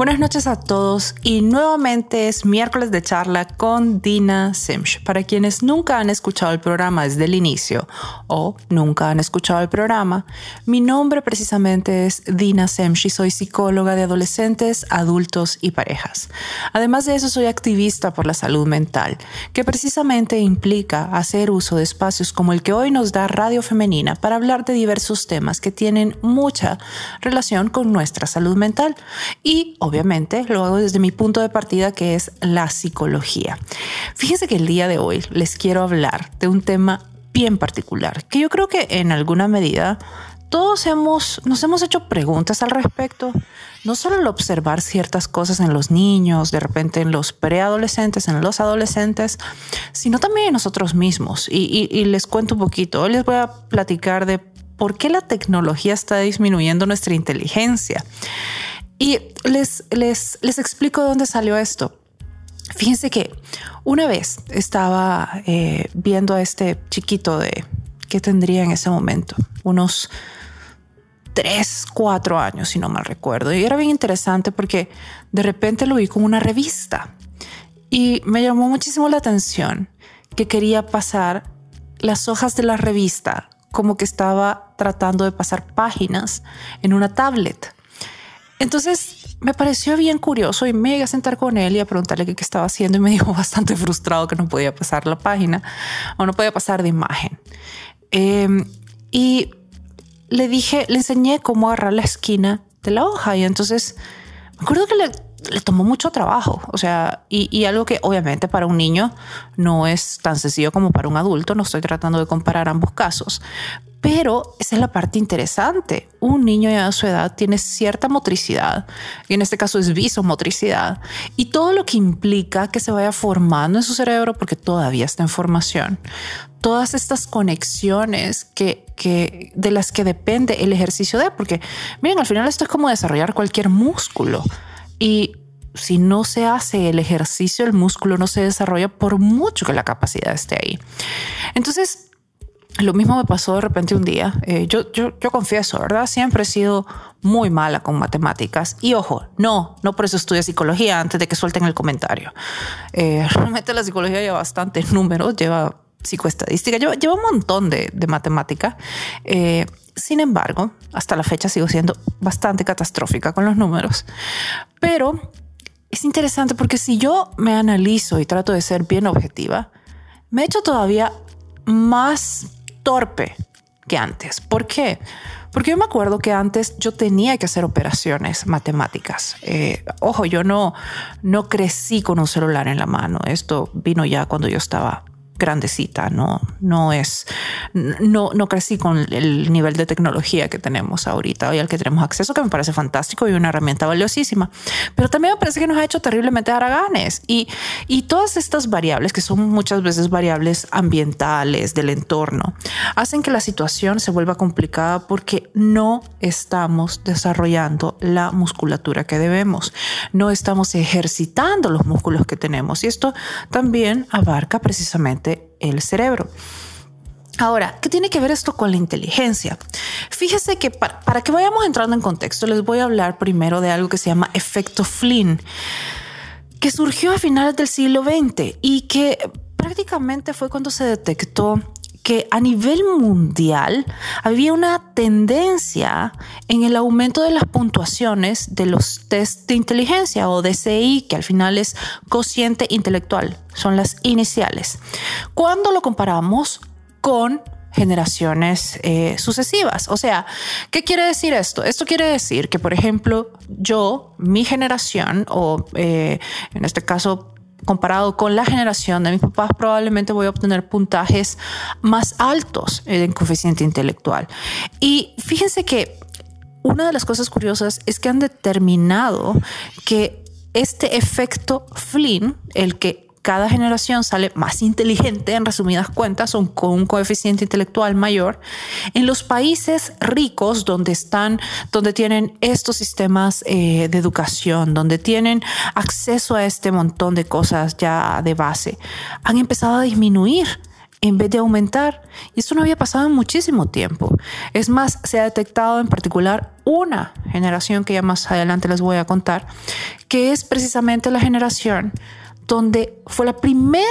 Buenas noches a todos y nuevamente es miércoles de charla con Dina Simsh. Para quienes nunca han escuchado el programa desde el inicio o nunca han escuchado el programa, mi nombre precisamente es Dina Simsh y soy psicóloga de adolescentes, adultos y parejas. Además de eso soy activista por la salud mental, que precisamente implica hacer uso de espacios como el que hoy nos da Radio Femenina para hablar de diversos temas que tienen mucha relación con nuestra salud mental y obviamente lo hago desde mi punto de partida que es la psicología. Fíjense que el día de hoy les quiero hablar de un tema bien particular que yo creo que en alguna medida todos hemos, nos hemos hecho preguntas al respecto, no solo al observar ciertas cosas en los niños, de repente en los preadolescentes, en los adolescentes, sino también en nosotros mismos. Y, y les cuento un poquito, hoy les voy a platicar de por qué la tecnología está disminuyendo nuestra inteligencia. Y les, les, les explico de dónde salió esto. Fíjense que una vez estaba eh, viendo a este chiquito de que tendría en ese momento unos tres, cuatro años, si no mal recuerdo. Y era bien interesante porque de repente lo vi con una revista y me llamó muchísimo la atención que quería pasar las hojas de la revista como que estaba tratando de pasar páginas en una tablet. Entonces me pareció bien curioso y me llegué a sentar con él y a preguntarle qué, estaba haciendo y me dijo bastante frustrado que no podía pasar la página o no podía pasar de imagen. Em, y le dije, le enseñé cómo agarrar la esquina de la hoja y entonces me acuerdo que le, tomó mucho trabajo, o sea, y, y, algo que obviamente para un niño no es tan sencillo como para un adulto, no estoy tratando de comparar ambos casos, pero esa es la parte interesante. Un niño ya a su edad tiene cierta motricidad, y en este caso es visomotricidad, y todo lo que implica que se vaya formando en su cerebro porque todavía está en formación. Todas estas conexiones que, que de las que depende el ejercicio de, porque miren, al final esto es como desarrollar cualquier músculo y si no se hace el ejercicio, el músculo no se desarrolla por mucho que la capacidad esté ahí. Entonces, lo mismo me pasó de repente un día. Eh, yo, yo, yo confieso, ¿verdad? Siempre he sido muy mala con matemáticas. Y ojo, no, no por eso estudio psicología antes de que suelten el comentario. Eh, realmente la psicología lleva bastantes números, lleva psicoestadística, lleva, lleva un montón de, de matemática. Eh, sin embargo, hasta la fecha sigo siendo bastante catastrófica con los números. Pero es interesante porque si yo me analizo y trato de ser bien objetiva, me he hecho todavía más torpe que antes. ¿Por qué? Porque yo me acuerdo que antes yo tenía que hacer operaciones matemáticas. Eh, ojo, yo no, no crecí con un celular en la mano. Esto vino ya cuando yo estaba grandecita, no, no es, no, no crecí con el nivel de tecnología que tenemos ahorita hoy al que tenemos acceso, que me parece fantástico y una herramienta valiosísima. Pero también me parece que nos ha hecho terriblemente haraganes. Y, y todas estas variables, que son muchas veces variables ambientales del entorno, hacen que la situación se vuelva complicada porque no estamos desarrollando la musculatura que debemos, no estamos ejercitando los músculos que tenemos. Y esto también abarca precisamente el cerebro. Ahora, ¿qué tiene que ver esto con la inteligencia? Fíjese que para, que vayamos entrando en contexto, les voy a hablar primero de algo que se llama efecto Flynn, que surgió a finales del siglo XX y que prácticamente fue cuando se detectó que a nivel mundial había una tendencia en el aumento de las puntuaciones de los test de inteligencia o DCI, que al final es cociente intelectual, son las iniciales, cuando lo comparamos con generaciones eh, sucesivas. O sea, ¿qué quiere decir esto? Esto quiere decir que, por ejemplo, yo, mi generación, o eh, en este caso comparado con la generación de mis papás, probablemente voy a obtener puntajes más altos en coeficiente intelectual. Y fíjense que una de las cosas curiosas es que han determinado que este efecto Flynn, el que cada generación sale más inteligente, en resumidas cuentas, son con un coeficiente intelectual mayor. En los países ricos, donde están, donde tienen estos sistemas eh, de educación, donde tienen acceso a este montón de cosas ya de base, han empezado a disminuir en vez de aumentar. Y esto no había pasado en muchísimo tiempo. Es más, se ha detectado en particular una generación que ya más adelante les voy a contar, que es precisamente la generación donde fue la primera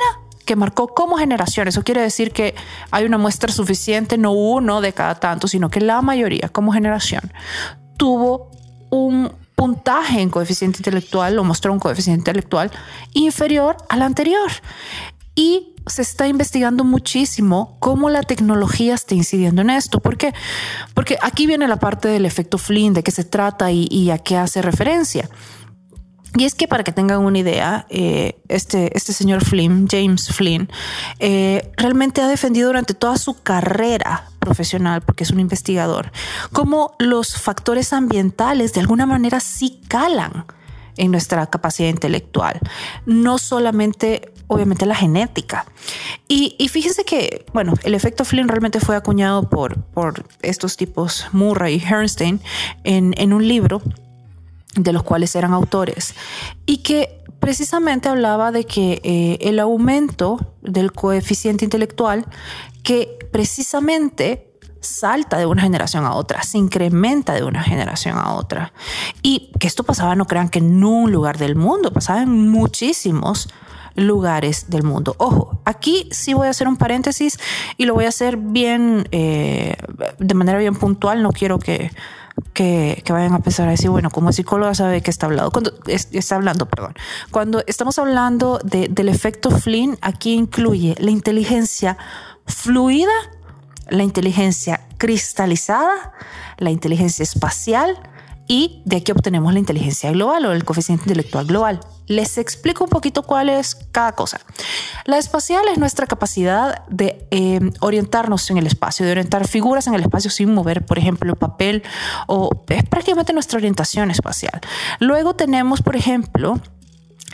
que marcó como generación. Eso quiere decir que hay una muestra suficiente, no uno de cada tanto, sino que la mayoría como generación tuvo un puntaje en coeficiente intelectual o mostró un coeficiente intelectual inferior al anterior. Y se está investigando muchísimo cómo la tecnología está incidiendo en esto. ¿Por qué? Porque aquí viene la parte del efecto Flynn, de qué se trata y, a qué hace referencia. Y es que para que tengan una idea, eh, este, este señor Flynn, James Flynn, eh, realmente ha defendido durante toda su carrera profesional, porque es un investigador, cómo los factores ambientales de alguna manera sí calan en nuestra capacidad intelectual, no solamente obviamente la genética. Y, fíjense que, bueno, el efecto Flynn realmente fue acuñado por, por estos tipos Murray y Herrnstein en, en un libro de los cuales eran autores y que precisamente hablaba de que eh, el aumento del coeficiente intelectual que precisamente salta de una generación a otra, se incrementa de una generación a otra. Y que esto pasaba, no crean que en un lugar del mundo, pasaba en muchísimos lugares del mundo. Ojo, aquí sí voy a hacer un paréntesis y lo voy a hacer bien, eh, de manera bien puntual, no quiero que que, vayan a pensar a decir, bueno, como psicóloga sabe que está hablando, cuando está hablando, perdón. Cuando estamos hablando del efecto Flynn, aquí incluye la inteligencia fluida, la inteligencia cristalizada, la inteligencia espacial y de aquí obtenemos la inteligencia global o el coeficiente intelectual global. Les explico un poquito cuál es cada cosa. La espacial es nuestra capacidad de eh, orientarnos en el espacio, de orientar figuras en el espacio sin mover, por ejemplo, el papel, o es prácticamente nuestra orientación espacial. Luego tenemos, por ejemplo,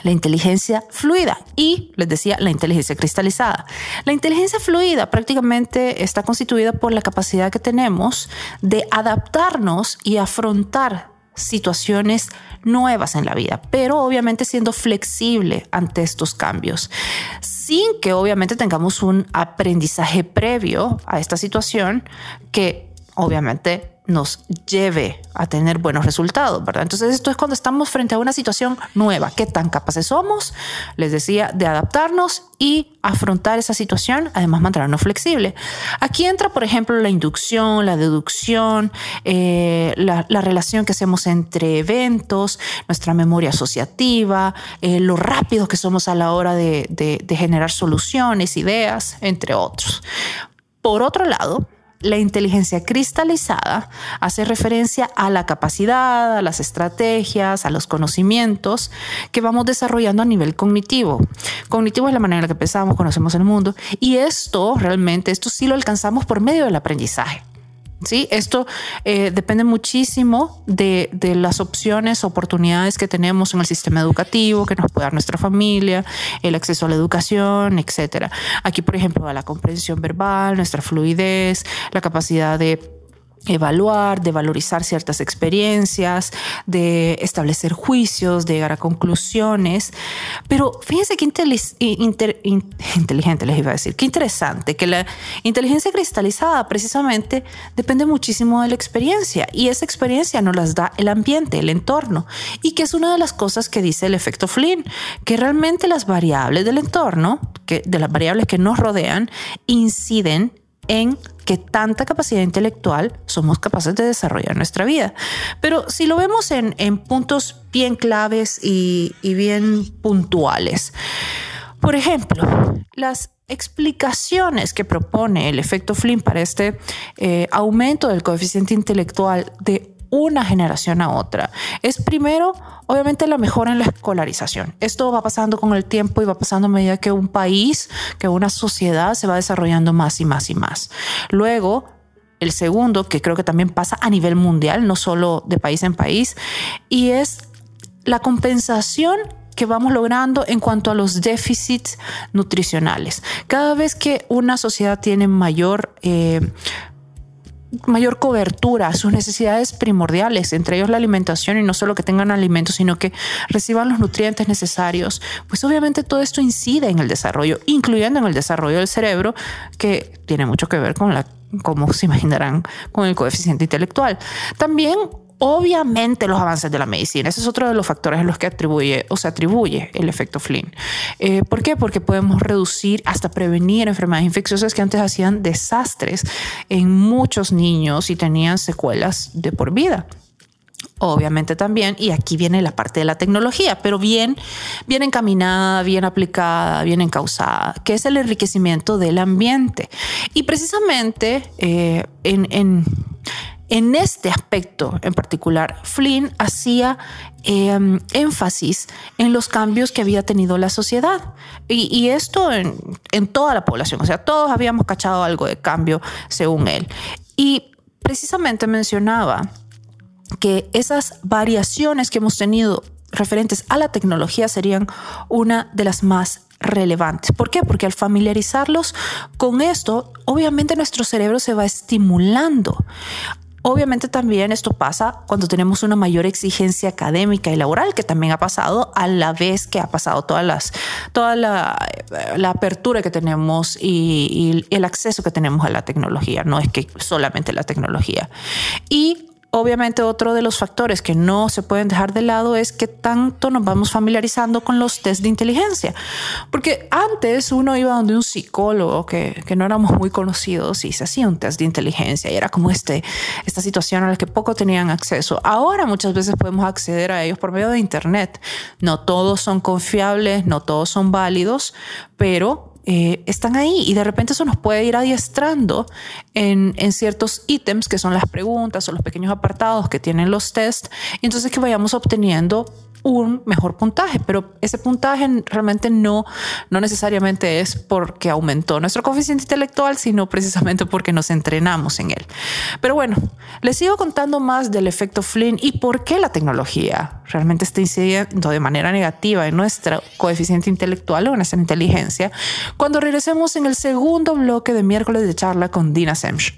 la inteligencia fluida y, les decía, la inteligencia cristalizada. La inteligencia fluida prácticamente está constituida por la capacidad que tenemos de adaptarnos y afrontar situaciones nuevas en la vida, pero obviamente siendo flexible ante estos cambios, sin que obviamente tengamos un aprendizaje previo a esta situación que obviamente nos lleve a tener buenos resultados, ¿verdad? Entonces esto es cuando estamos frente a una situación nueva, qué tan capaces somos, les decía, de adaptarnos y afrontar esa situación, además mantenernos flexibles. Aquí entra, por ejemplo, la inducción, la deducción, eh, la, relación que hacemos entre eventos, nuestra memoria asociativa, eh, lo rápido que somos a la hora de generar soluciones, ideas, entre otros. Por otro lado, la inteligencia cristalizada hace referencia a la capacidad, a las estrategias, a los conocimientos que vamos desarrollando a nivel cognitivo. Cognitivo es la manera en la que pensamos, conocemos el mundo y esto realmente, esto sí lo alcanzamos por medio del aprendizaje. ¿Sí? Esto eh, depende muchísimo de, las opciones, oportunidades que tenemos en el sistema educativo, que nos puede dar nuestra familia, el acceso a la educación, etcétera. Aquí, por ejemplo, a la comprensión verbal, nuestra fluidez, la capacidad de evaluar, de valorizar ciertas experiencias, de establecer juicios, de llegar a conclusiones. Pero fíjense qué inteligente les iba a decir, qué interesante, que la inteligencia cristalizada precisamente depende muchísimo de la experiencia y esa experiencia nos las da el ambiente, el entorno, y que es una de las cosas que dice el efecto Flynn, que realmente las variables del entorno, que de las variables que nos rodean, inciden en qué tanta capacidad intelectual somos capaces de desarrollar en nuestra vida. Pero si lo vemos en, puntos bien claves y, bien puntuales, por ejemplo, las explicaciones que propone el efecto Flynn para este eh, aumento del coeficiente intelectual de una generación a otra. Es primero, obviamente, la mejora en la escolarización. Esto va pasando con el tiempo y va pasando a medida que un país, que una sociedad se va desarrollando más y más y más. Luego, el segundo, que creo que también pasa a nivel mundial, no solo de país en país, y es la compensación que vamos logrando en cuanto a los déficits nutricionales. Cada vez que una sociedad tiene mayor... Eh, mayor cobertura a sus necesidades primordiales, entre ellos la alimentación y no solo que tengan alimentos, sino que reciban los nutrientes necesarios, pues obviamente todo esto incide en el desarrollo, incluyendo en el desarrollo del cerebro, que tiene mucho que ver con la, como se imaginarán, con el coeficiente intelectual. También Obviamente los avances de la medicina, ese es otro de los factores en los que atribuye o se atribuye el efecto Flynn. Eh, ¿Por qué? Porque podemos reducir hasta prevenir enfermedades infecciosas que antes hacían desastres en muchos niños y tenían secuelas de por vida. Obviamente también, y aquí viene la parte de la tecnología, pero bien, bien encaminada, bien aplicada, bien encausada, que es el enriquecimiento del ambiente. Y precisamente eh, en en este aspecto en particular, Flynn hacía em, énfasis en los cambios que había tenido la sociedad. Y, esto en, en, toda la población, o sea, todos habíamos cachado algo de cambio según él. Y precisamente mencionaba que esas variaciones que hemos tenido referentes a la tecnología serían una de las más relevantes. ¿Por qué? Porque al familiarizarlos con esto, obviamente nuestro cerebro se va estimulando. Obviamente también esto pasa cuando tenemos una mayor exigencia académica y laboral, que también ha pasado a la vez que ha pasado todas las, toda la, la apertura que tenemos y, y, el acceso que tenemos a la tecnología. No es que solamente la tecnología. Y Obviamente otro de los factores que no se pueden dejar de lado es que tanto nos vamos familiarizando con los test de inteligencia. Porque antes uno iba donde un psicólogo que, que no éramos muy conocidos y se hacía un test de inteligencia y era como este, esta situación a la que poco tenían acceso. Ahora muchas veces podemos acceder a ellos por medio de Internet. No todos son confiables, no todos son válidos, pero eh, están ahí y de repente eso nos puede ir adiestrando en, en, ciertos ítems que son las preguntas o los pequeños apartados que tienen los tests y entonces que vayamos obteniendo un mejor puntaje, pero ese puntaje realmente no, no necesariamente es porque aumentó nuestro coeficiente intelectual, sino precisamente porque nos entrenamos en él. Pero bueno, les sigo contando más del efecto Flynn y por qué la tecnología realmente está incidiendo de manera negativa en nuestro coeficiente intelectual o en nuestra inteligencia cuando regresemos en el segundo bloque de miércoles de charla con Dina Semch.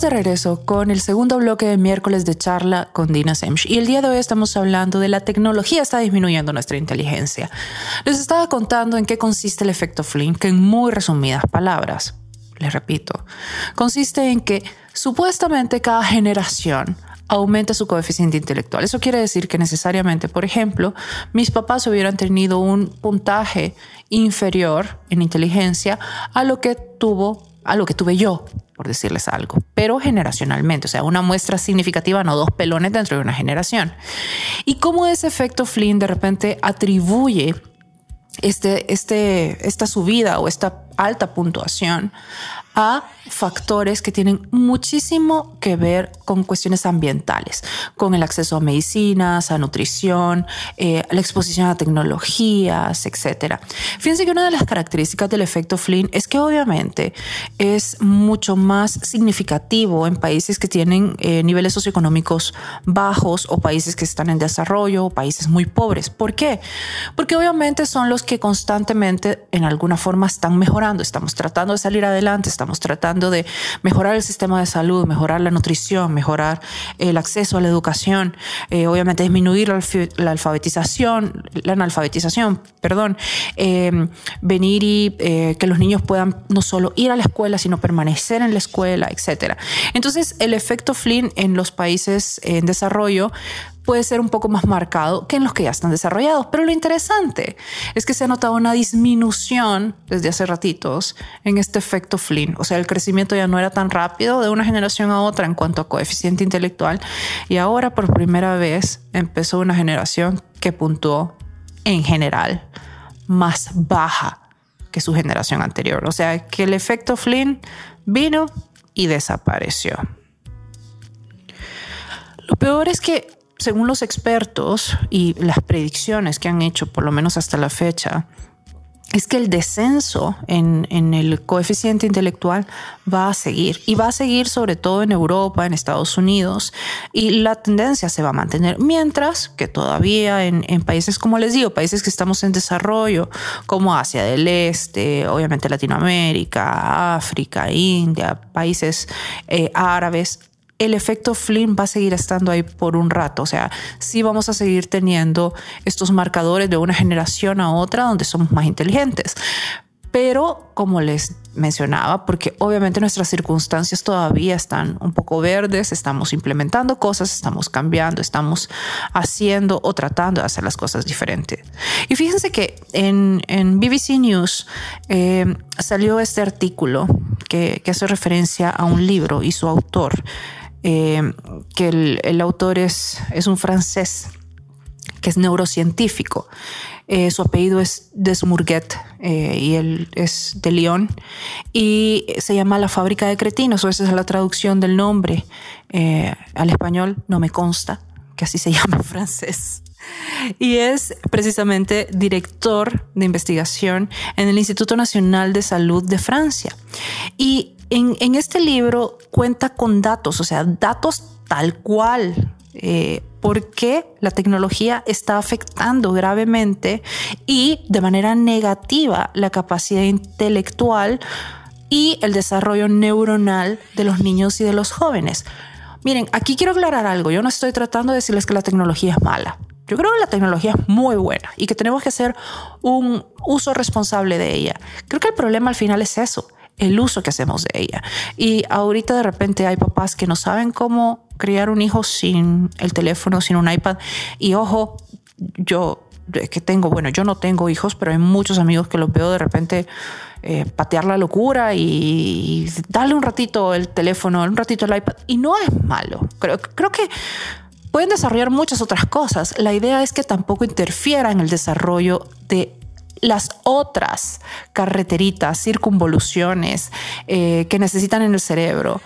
De regreso con el segundo bloque de miércoles de charla con Dina Semch y el día de hoy estamos hablando de la tecnología está disminuyendo nuestra inteligencia. Les estaba contando en qué consiste el efecto que en muy resumidas palabras, les repito, consiste en que supuestamente cada generación aumenta su coeficiente intelectual. Eso quiere decir que necesariamente, por ejemplo, mis papás hubieran tenido un puntaje inferior en inteligencia a lo que tuvo a lo que tuve yo, por decirles algo, pero generacionalmente, o sea, una muestra significativa, no dos pelones dentro de una generación. Y cómo ese efecto Flynn de repente atribuye este, este, esta subida o esta alta puntuación a factores que tienen muchísimo que ver con cuestiones ambientales, con el acceso a medicinas, a nutrición, eh, la exposición a tecnologías, etc. Fíjense que una de las características del efecto Flynn es que obviamente es mucho más significativo en países que tienen eh, niveles socioeconómicos bajos o países que están en desarrollo o países muy pobres. ¿Por qué? Porque obviamente son los que constantemente en alguna forma están mejorando estamos tratando de salir adelante, estamos tratando de mejorar el sistema de salud, mejorar la nutrición, mejorar el acceso a la educación, eh, obviamente disminuir la alfabetización, la analfabetización, perdón, em, venir y eh, que los niños puedan no solo ir a la escuela, sino permanecer en la escuela, etc. Entonces, el efecto Flynn en los países en desarrollo puede ser un poco más marcado que en los que ya están desarrollados. Pero lo interesante es que se ha notado una disminución desde hace ratitos en este efecto Flynn. O sea, el crecimiento ya no era tan rápido de una generación a otra en cuanto a coeficiente intelectual. Y ahora por primera vez empezó una generación que puntuó en general más baja que su generación anterior. O sea, que el efecto Flynn vino y desapareció. Lo peor es que según los expertos y las predicciones que han hecho, por lo menos hasta la fecha, es que el descenso en, el coeficiente intelectual va a seguir y va a seguir sobre todo en Europa, en Estados Unidos y la tendencia se va a mantener, mientras que todavía en, países, como les digo, países que estamos en desarrollo, como Asia del Este, obviamente Latinoamérica, África, India, países eh, árabes, el efecto Flynn va a seguir estando ahí por un rato. O sea, sí vamos a seguir teniendo estos marcadores de una generación a otra donde somos más inteligentes. Pero como les mencionaba, porque obviamente nuestras circunstancias todavía están un poco verdes, estamos implementando cosas, estamos cambiando, estamos haciendo o tratando de hacer las cosas diferentes. Y fíjense que en, BBC News eh, salió este artículo que, que hace referencia a un libro y su autor eh, que el, autor es, es un francés que es neurocientífico. Eh, su apellido es Desmourguet eh, y él es de Lyon y se llama La fábrica de cretinos, o esa es la traducción del nombre al español, no me consta que así se llama en francés. Y es precisamente director de investigación en el Instituto Nacional de Salud de Francia. Y en, este libro cuenta con datos, o sea, datos tal cual. Eh, por qué la tecnología está afectando gravemente y de manera negativa la capacidad intelectual y el desarrollo neuronal de los niños y de los jóvenes. Miren, aquí quiero aclarar algo. Yo no estoy tratando de decirles que la tecnología es mala. Yo creo que la tecnología es muy buena y que tenemos que hacer un uso responsable de ella. Creo que el problema al final es eso, el uso que hacemos de ella. Y ahorita de repente hay papás que no saben cómo criar un hijo sin el teléfono, sin un iPad. Y ojo, yo que tengo, bueno, yo no tengo hijos, pero hay muchos amigos que los veo de repente eh, patear la locura y, darle un ratito el teléfono, un ratito el iPad. Y no es malo. Creo, creo que pueden desarrollar muchas otras cosas. La idea es que tampoco interfiera en el desarrollo de las otras carreteritas, circunvoluciones eh, que necesitan en el cerebro,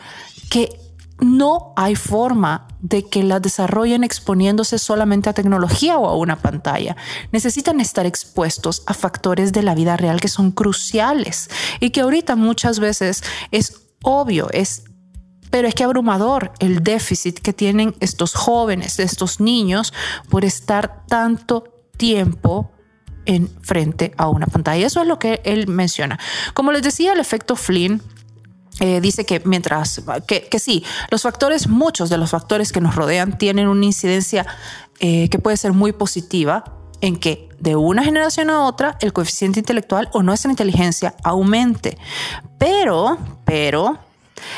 que no hay forma de que las desarrollen exponiéndose solamente a tecnología o a una pantalla. Necesitan estar expuestos a factores de la vida real que son cruciales y que ahorita muchas veces es obvio, es pero es que abrumador el déficit que tienen estos jóvenes, estos niños, por estar tanto tiempo en frente a una pantalla. Eso es lo que él menciona. Como les decía, el efecto Flynn eh, dice que mientras, que, sí, los factores, muchos de los factores que nos rodean tienen una incidencia eh, que puede ser muy positiva en que de una generación a otra el coeficiente intelectual o nuestra inteligencia aumente. Pero, pero,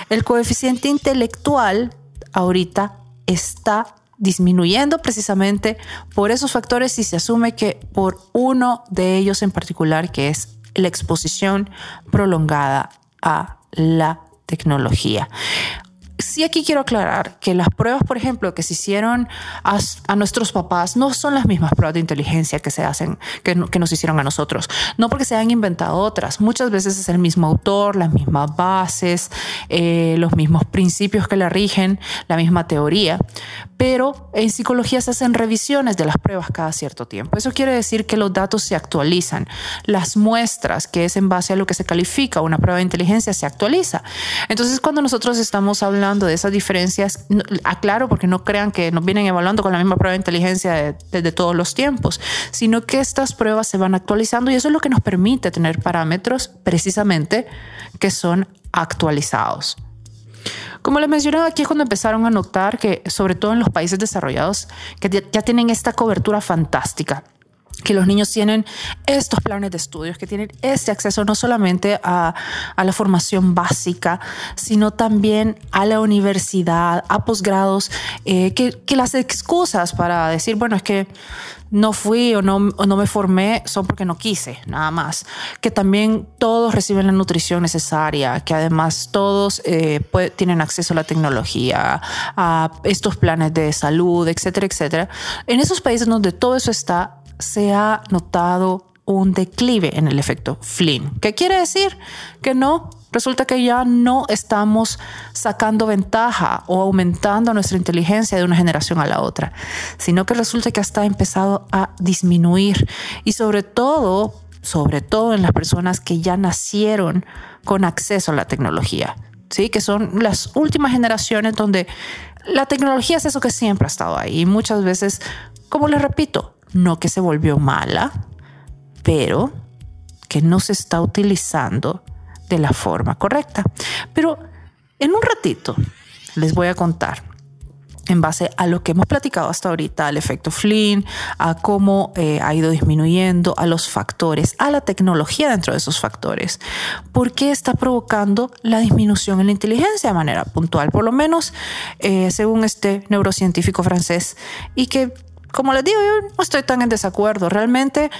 el coeficiente intelectual ahorita está disminuyendo precisamente por esos factores y se asume que por uno de ellos en particular, que es la exposición prolongada a la tecnología. Sí, aquí quiero aclarar que las pruebas, por ejemplo, que se hicieron a, nuestros papás no son las mismas pruebas de inteligencia que se hacen, que, nos hicieron a nosotros. No porque se hayan inventado otras. Muchas veces es el mismo autor, las mismas bases, eh, los mismos principios que la rigen, la misma teoría pero en psicología se hacen revisiones de las pruebas cada cierto tiempo. Eso quiere decir que los datos se actualizan. Las muestras, que es en base a lo que se califica una prueba de inteligencia, se actualiza. Entonces, cuando nosotros estamos hablando de esas diferencias, aclaro porque no crean que nos vienen evaluando con la misma prueba de inteligencia desde todos los tiempos, sino que estas pruebas se van actualizando y eso es lo que nos permite tener parámetros precisamente que son actualizados. Como les mencionaba, aquí es cuando empezaron a notar que, sobre todo en los países desarrollados, que ya tienen esta cobertura fantástica que los niños tienen estos planes de estudios, que tienen este acceso no solamente a, la formación básica, sino también a la universidad, a posgrados, eh, que, las excusas para decir, bueno, es que no fui o no, no me formé son porque no quise, nada más. Que también todos reciben la nutrición necesaria, que además todos eh, tienen acceso a la tecnología, a estos planes de salud, etcétera, etcétera. En esos países donde todo eso está, se ha notado un declive en el efecto Flynn. ¿Qué quiere decir? Que no, resulta que ya no estamos sacando ventaja o aumentando nuestra inteligencia de una generación a la otra, sino que resulta que hasta ha empezado a disminuir y sobre todo, sobre todo en las personas que ya nacieron con acceso a la tecnología. ¿Sí? que son las últimas generaciones donde la tecnología es eso que siempre ha estado ahí. Y muchas veces, como les repito, no que se volvió mala, pero que no se está utilizando de la forma correcta. Pero en un ratito les voy a contar en base a lo que hemos platicado hasta ahorita, al efecto Flynn, a cómo eh, ha ido disminuyendo, a los factores, a la tecnología dentro de esos factores, por qué está provocando la disminución en la inteligencia de manera puntual, por lo menos eh, según este neurocientífico francés, y que como les digo, yo no estoy tan en desacuerdo. Realmente,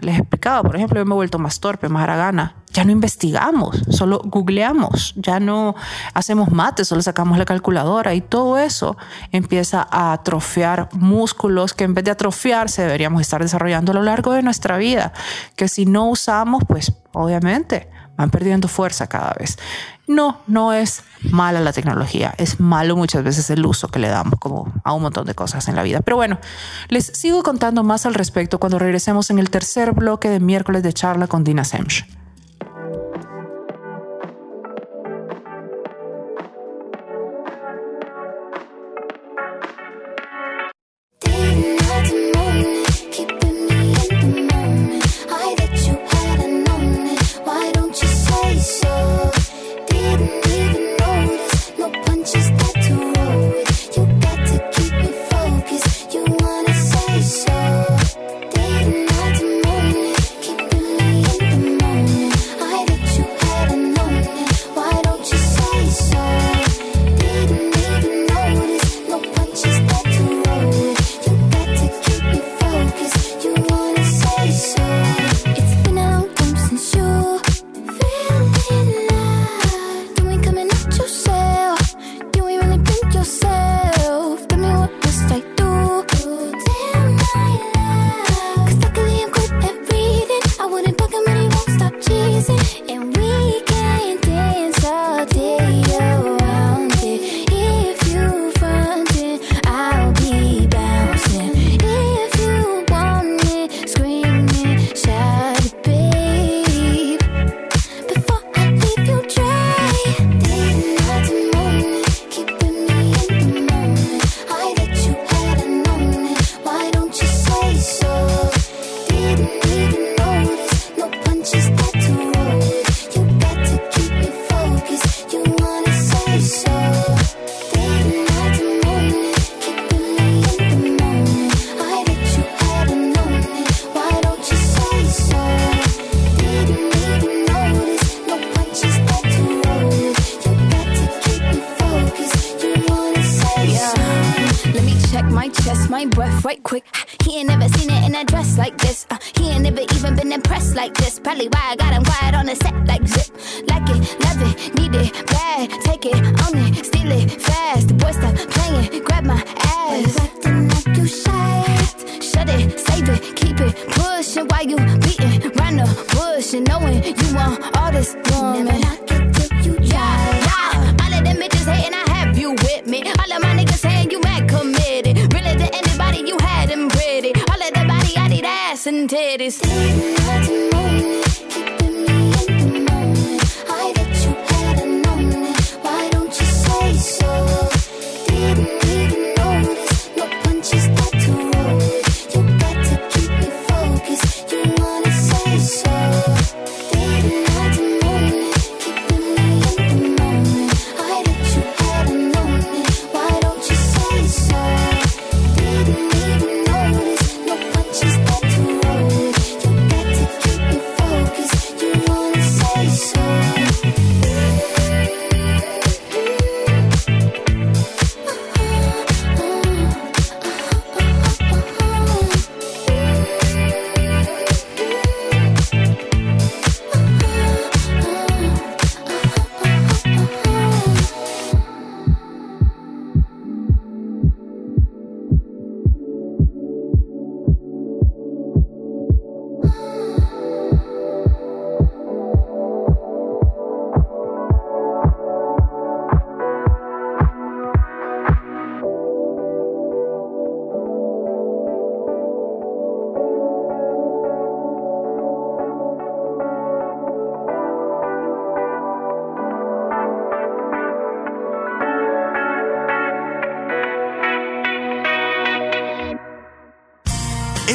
les he explicado, por ejemplo, yo me he vuelto más torpe, más haragana. Ya no investigamos, solo googleamos, ya no hacemos mates, solo sacamos la calculadora y todo eso empieza a atrofiar músculos que en vez de atrofiarse deberíamos estar desarrollando a lo largo de nuestra vida, que si no usamos, pues obviamente van perdiendo fuerza cada vez. No, no es mala la tecnología, es malo muchas veces el uso que le damos como a un montón de cosas en la vida. Pero bueno, les sigo contando más al respecto cuando regresemos en el tercer bloque de miércoles de charla con Dina Semch. Probably why I got him quiet on the set. Like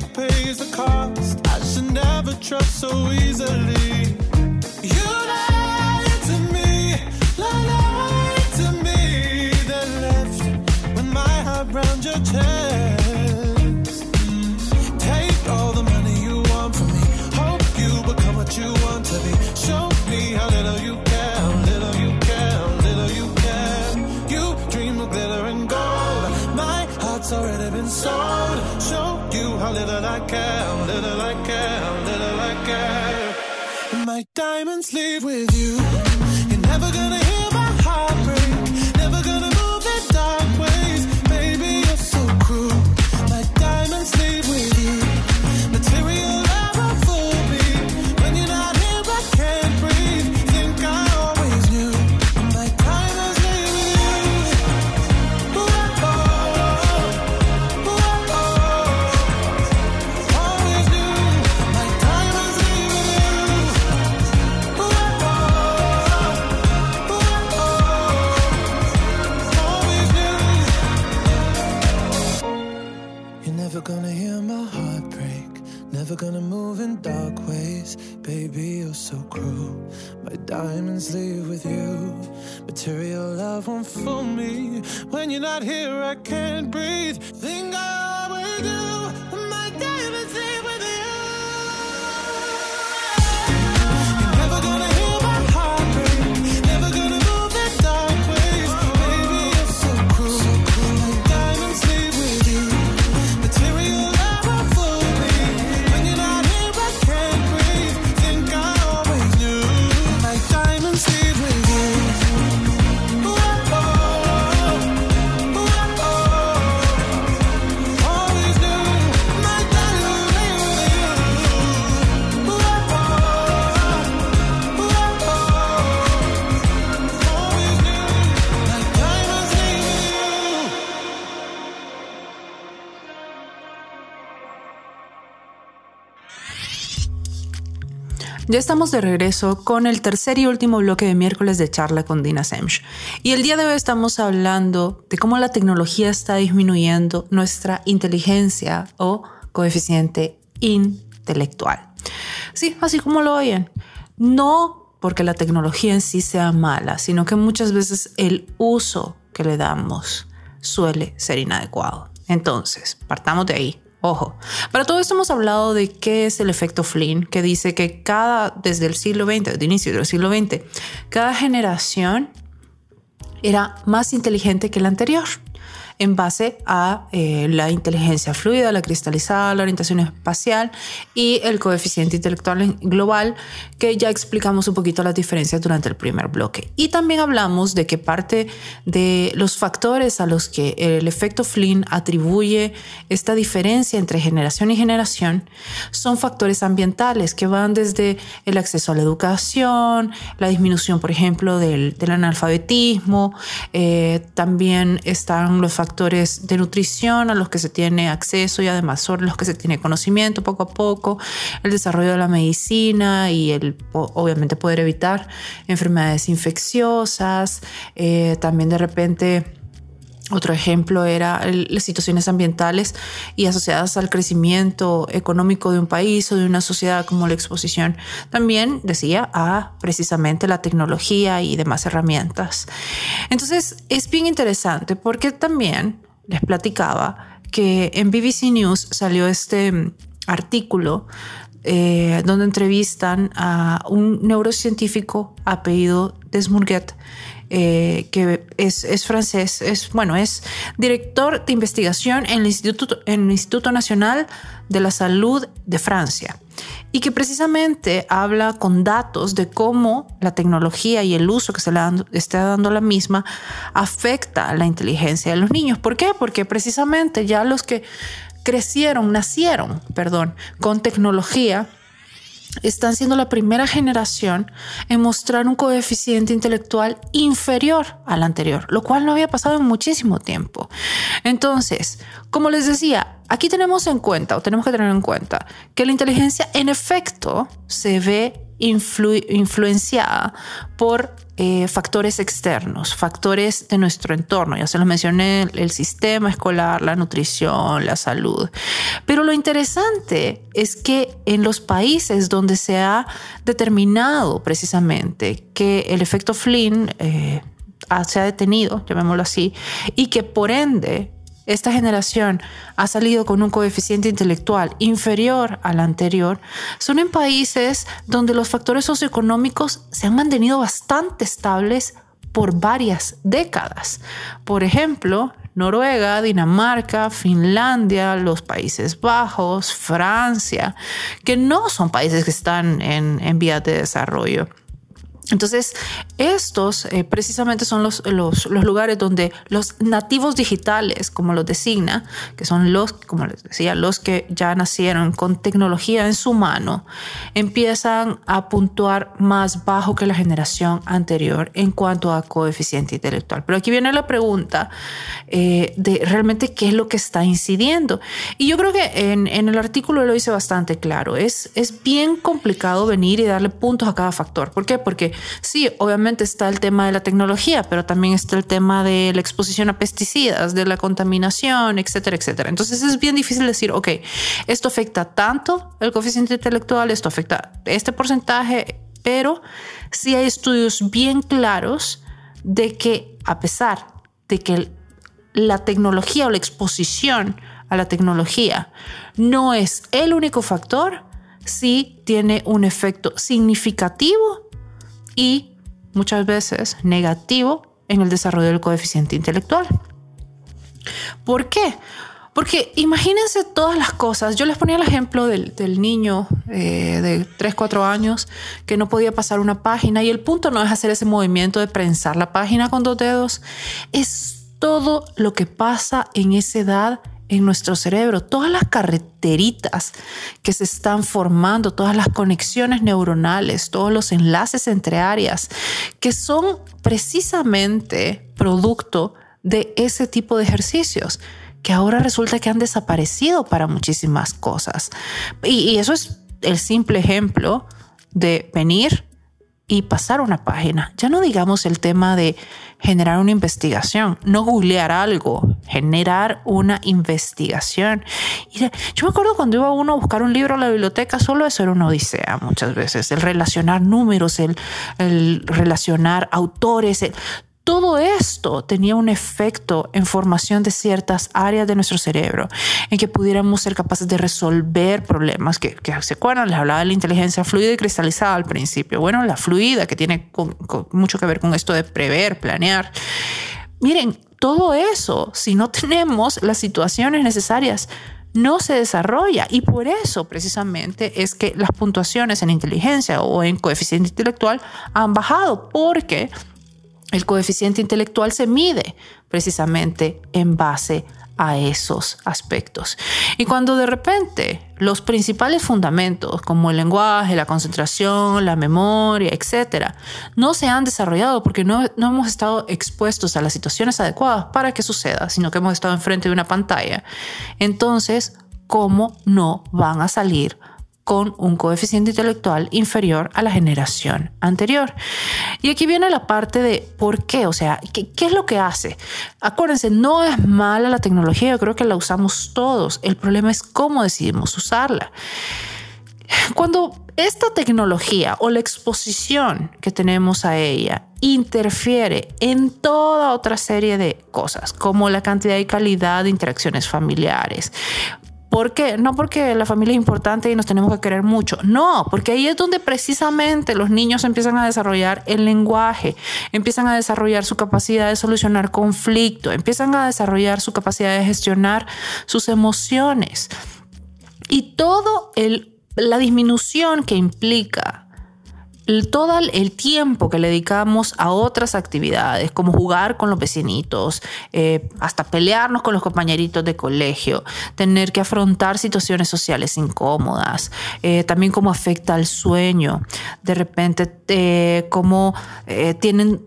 that pays the cost. I should never trust so easily. You lied to me, lied to me, then left with my heart round your chest. Take all the money you want from me. Hope you become what you want to be. like her, little like her, little like her. My diamonds leave with you. Ya estamos de regreso con el tercer y último bloque de miércoles de charla con Dina Semch. Y el día de hoy estamos hablando de cómo la tecnología está disminuyendo nuestra inteligencia o coeficiente intelectual. Sí, así como lo oyen. No porque la tecnología en sí sea mala, sino que muchas veces el uso que le damos suele ser inadecuado. Entonces, partamos de ahí. Ojo, para todo esto hemos hablado de qué es el efecto Flynn, que dice que cada, desde el siglo XX, desde el inicio del siglo XX, cada generación era más inteligente que la anterior en base a eh, la inteligencia fluida, la cristalizada, la orientación espacial y el coeficiente intelectual global, que ya explicamos un poquito las diferencias durante el primer bloque. Y también hablamos de que parte de los factores a los que el efecto Flynn atribuye esta diferencia entre generación y generación son factores ambientales que van desde el acceso a la educación, la disminución, por ejemplo, del, analfabetismo, eh, también están los factores factores de nutrición a los que se tiene acceso y además sobre los que se tiene conocimiento poco a poco, el desarrollo de la medicina y el obviamente poder evitar enfermedades infecciosas, eh, también de repente otro ejemplo era las situaciones ambientales y asociadas al crecimiento económico de un país o de una sociedad como la exposición. También decía a precisamente la tecnología y demás herramientas. Entonces es bien interesante porque también les platicaba que en BBC News salió este artículo eh, donde entrevistan a un neurocientífico apellido Desmourguet eh, que es, francés, es, bueno, es director de investigación en el, Instituto, en el Instituto Nacional de la Salud de Francia y que precisamente habla con datos de cómo la tecnología y el uso que se le está dando la misma afecta a la inteligencia de los niños. ¿Por qué? Porque precisamente ya los que crecieron, nacieron, perdón, con tecnología, están siendo la primera generación en mostrar un coeficiente intelectual inferior al anterior, lo cual no había pasado en muchísimo tiempo. Entonces, como les decía, aquí tenemos en cuenta, o tenemos que tener en cuenta, que la inteligencia en efecto se ve influenciada por eh, factores externos, factores de nuestro entorno. Ya se los mencioné, el sistema escolar, la nutrición, la salud. Pero lo interesante es que en los países donde se ha determinado precisamente que el efecto Flynn eh, se ha detenido, llamémoslo así, y que por ende esta generación ha salido con un coeficiente intelectual inferior al anterior, son en países donde los factores socioeconómicos se han mantenido bastante estables por varias décadas. Por ejemplo, Noruega, Dinamarca, Finlandia, los Países Bajos, Francia, que no son países que están en, en vías de desarrollo. Entonces, estos eh, precisamente son los, los, lugares donde los nativos digitales, como los designa, que son los, como les decía, los que ya nacieron con tecnología en su mano, empiezan a puntuar más bajo que la generación anterior en cuanto a coeficiente intelectual. Pero aquí viene la pregunta eh, de realmente qué es lo que está incidiendo. Y yo creo que en, en el artículo lo hice bastante claro. Es, es bien complicado venir y darle puntos a cada factor. ¿Por qué? Porque sí, obviamente está el tema de la tecnología, pero también está el tema de la exposición a pesticidas, de la contaminación, etcétera, etcétera. Entonces es bien difícil decir, ok, esto afecta tanto el coeficiente intelectual, esto afecta este porcentaje, pero sí hay estudios bien claros de que a pesar de que la tecnología o la exposición a la tecnología no es el único factor, sí tiene un efecto significativo y muchas veces negativo en el desarrollo del coeficiente intelectual. ¿Por qué? Porque imagínense todas las cosas. Yo les ponía el ejemplo del, niño eh, de 3, 4 años que no podía pasar una página y el punto no es hacer ese movimiento de prensar la página con dos dedos. Es todo lo que pasa en esa edad en nuestro cerebro, todas las carreteritas que se están formando, todas las conexiones neuronales, todos los enlaces entre áreas, que son precisamente producto de ese tipo de ejercicios que ahora resulta que han desaparecido para muchísimas cosas. Y, eso es el simple ejemplo de venir y pasar una página. Ya no digamos el tema de generar una investigación, no googlear algo, generar una investigación. Yo me acuerdo cuando iba uno a buscar un libro a la biblioteca, solo eso era una odisea muchas veces, el relacionar números, el, el relacionar autores, el, todo esto tenía un efecto en formación de ciertas áreas de nuestro cerebro, en que pudiéramos ser capaces de resolver problemas que, se acuerdan, les hablaba de la inteligencia fluida y cristalizada al principio. Bueno, la fluida que tiene mucho que ver con esto de prever, planear. Miren, todo eso, si no tenemos las situaciones necesarias, no se desarrolla y por eso precisamente es que las puntuaciones en inteligencia o en coeficiente intelectual han bajado porque el coeficiente intelectual se mide precisamente en base a esos aspectos. Y cuando de repente los principales fundamentos como el lenguaje, la concentración, la memoria, etcétera, no se han desarrollado porque no, no hemos estado expuestos a las situaciones adecuadas para que suceda, sino que hemos estado enfrente de una pantalla, entonces, ¿cómo no van a salir con un coeficiente intelectual inferior a la generación anterior. Y aquí viene la parte de por qué, o sea, ¿qué, es lo que hace? Acuérdense, no es mala la tecnología, yo creo que la usamos todos, el problema es cómo decidimos usarla. Cuando esta tecnología o la exposición que tenemos a ella interfiere en toda otra serie de cosas, como la cantidad y calidad de interacciones familiares, ¿Por qué? No porque la familia es importante y nos tenemos que querer mucho. No, porque ahí es donde precisamente los niños empiezan a desarrollar el lenguaje, empiezan a desarrollar su capacidad de solucionar conflicto, empiezan a desarrollar su capacidad de gestionar sus emociones. Y todo el, la disminución que implica todo el tiempo que le dedicamos a otras actividades, como jugar con los vecinitos, eh, hasta pelearnos con los compañeritos de colegio, tener que afrontar situaciones sociales incómodas, eh, también cómo afecta al sueño, de repente eh, cómo tienen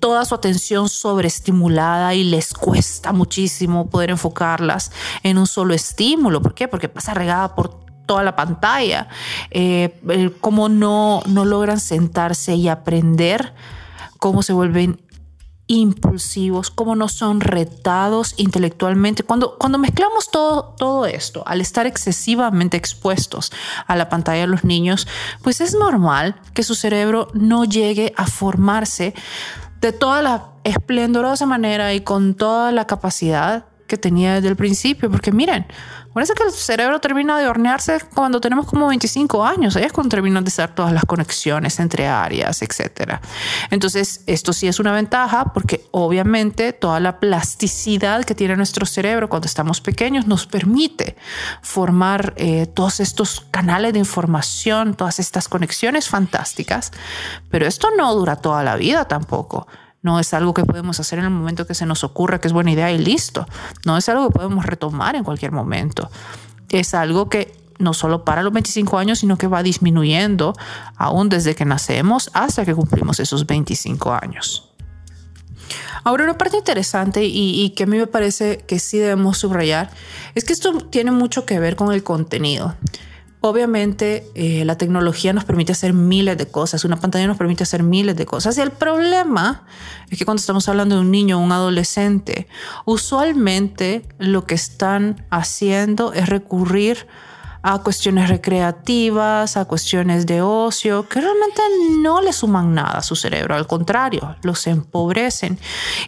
toda su atención sobreestimulada y les cuesta muchísimo poder enfocarlas en un solo estímulo. ¿Por qué? Porque pasa regada por toda la pantalla, eh, cómo no, no logran sentarse y aprender, cómo se vuelven impulsivos, cómo no son retados intelectualmente. Cuando, cuando mezclamos todo, todo esto, al estar excesivamente expuestos a la pantalla de los niños, pues es normal que su cerebro no llegue a formarse de toda la esplendorosa manera y con toda la capacidad que tenía desde el principio, porque miren, Parece que el cerebro termina de hornearse cuando tenemos como 25 años. es cuando terminan de hacer todas las conexiones entre áreas, etc. Entonces, esto sí es una ventaja porque obviamente toda la plasticidad que tiene nuestro cerebro cuando estamos pequeños nos permite formar eh, todos estos canales de información, todas estas conexiones fantásticas. Pero esto no dura toda la vida tampoco. No es algo que podemos hacer en el momento que se nos ocurra que es buena idea y listo. No es algo que podemos retomar en cualquier momento. Es algo que no solo para los 25 años, sino que va disminuyendo aún desde que nacemos hasta que cumplimos esos 25 años. Ahora, una parte interesante y, que a mí me parece que sí debemos subrayar es que esto tiene mucho que ver con el contenido. Obviamente eh, la tecnología nos permite hacer miles de cosas, una pantalla nos permite hacer miles de cosas. Y el problema es que cuando estamos hablando de un niño o un adolescente, usualmente lo que están haciendo es recurrir a cuestiones recreativas, a cuestiones de ocio, que realmente no le suman nada a su cerebro, al contrario, los empobrecen.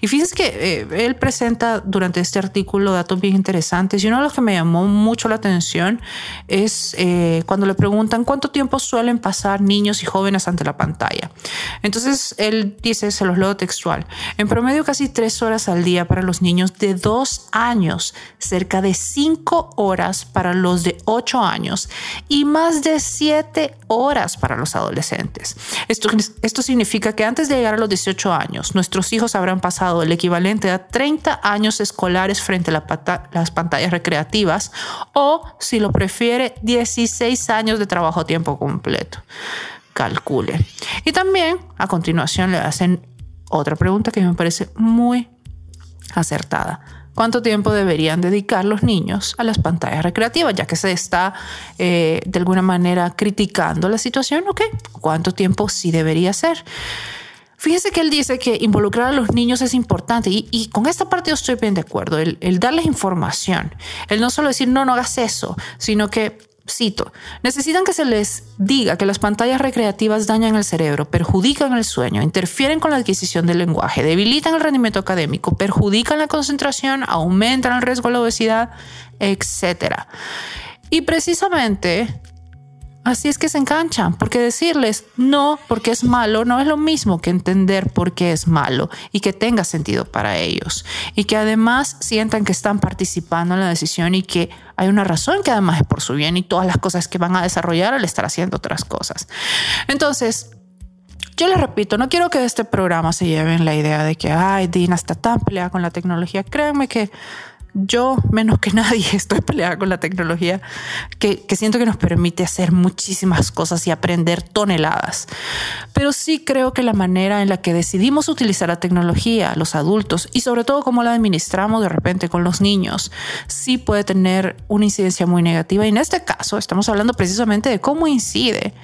Y fíjense que eh, él presenta durante este artículo datos bien interesantes y uno de los que me llamó mucho la atención es eh, cuando le preguntan cuánto tiempo suelen pasar niños y jóvenes ante la pantalla. Entonces él dice, se los leo textual, en promedio casi tres horas al día para los niños de dos años, cerca de cinco horas para los de ocho años y más de 7 horas para los adolescentes. Esto, esto significa que antes de llegar a los 18 años, nuestros hijos habrán pasado el equivalente a 30 años escolares frente a las pantallas recreativas o, si lo prefiere, 16 años de trabajo a tiempo completo. Calcule. Y también a continuación le hacen otra pregunta que me parece muy acertada. Cuánto tiempo deberían dedicar los niños a las pantallas recreativas, ya que se está eh, de alguna manera criticando la situación, ¿ok? ¿Cuánto tiempo sí debería ser? Fíjense que él dice que involucrar a los niños es importante y, con esta parte yo estoy bien de acuerdo, el, el darles información, el no solo decir no, no hagas eso, sino que Cito, necesitan que se les diga que las pantallas recreativas dañan el cerebro, perjudican el sueño, interfieren con la adquisición del lenguaje, debilitan el rendimiento académico, perjudican la concentración, aumentan el riesgo de la obesidad, etc. Y precisamente Así es que se enganchan, porque decirles no porque es malo no es lo mismo que entender por qué es malo y que tenga sentido para ellos. Y que además sientan que están participando en la decisión y que hay una razón que además es por su bien y todas las cosas que van a desarrollar al estar haciendo otras cosas. Entonces, yo les repito, no quiero que este programa se lleve en la idea de que, ay, Dina está tan peleada con la tecnología. Créanme que yo, menos que nadie, estoy peleada con la tecnología que, siento que nos permite hacer muchísimas cosas y aprender toneladas. Pero sí creo que la manera en la que decidimos utilizar la tecnología, los adultos, y sobre todo cómo la administramos de repente con los niños, sí puede tener una incidencia muy negativa. Y en este caso estamos hablando precisamente de cómo incide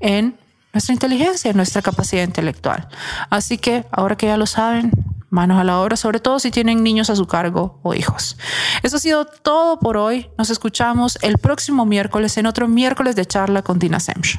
en nuestra inteligencia, en nuestra capacidad intelectual. Así que ahora que ya lo saben, manos a la obra, sobre todo si tienen niños a su cargo o hijos. Eso ha sido todo por hoy. Nos escuchamos el próximo miércoles en otro miércoles de charla con Dina Semch.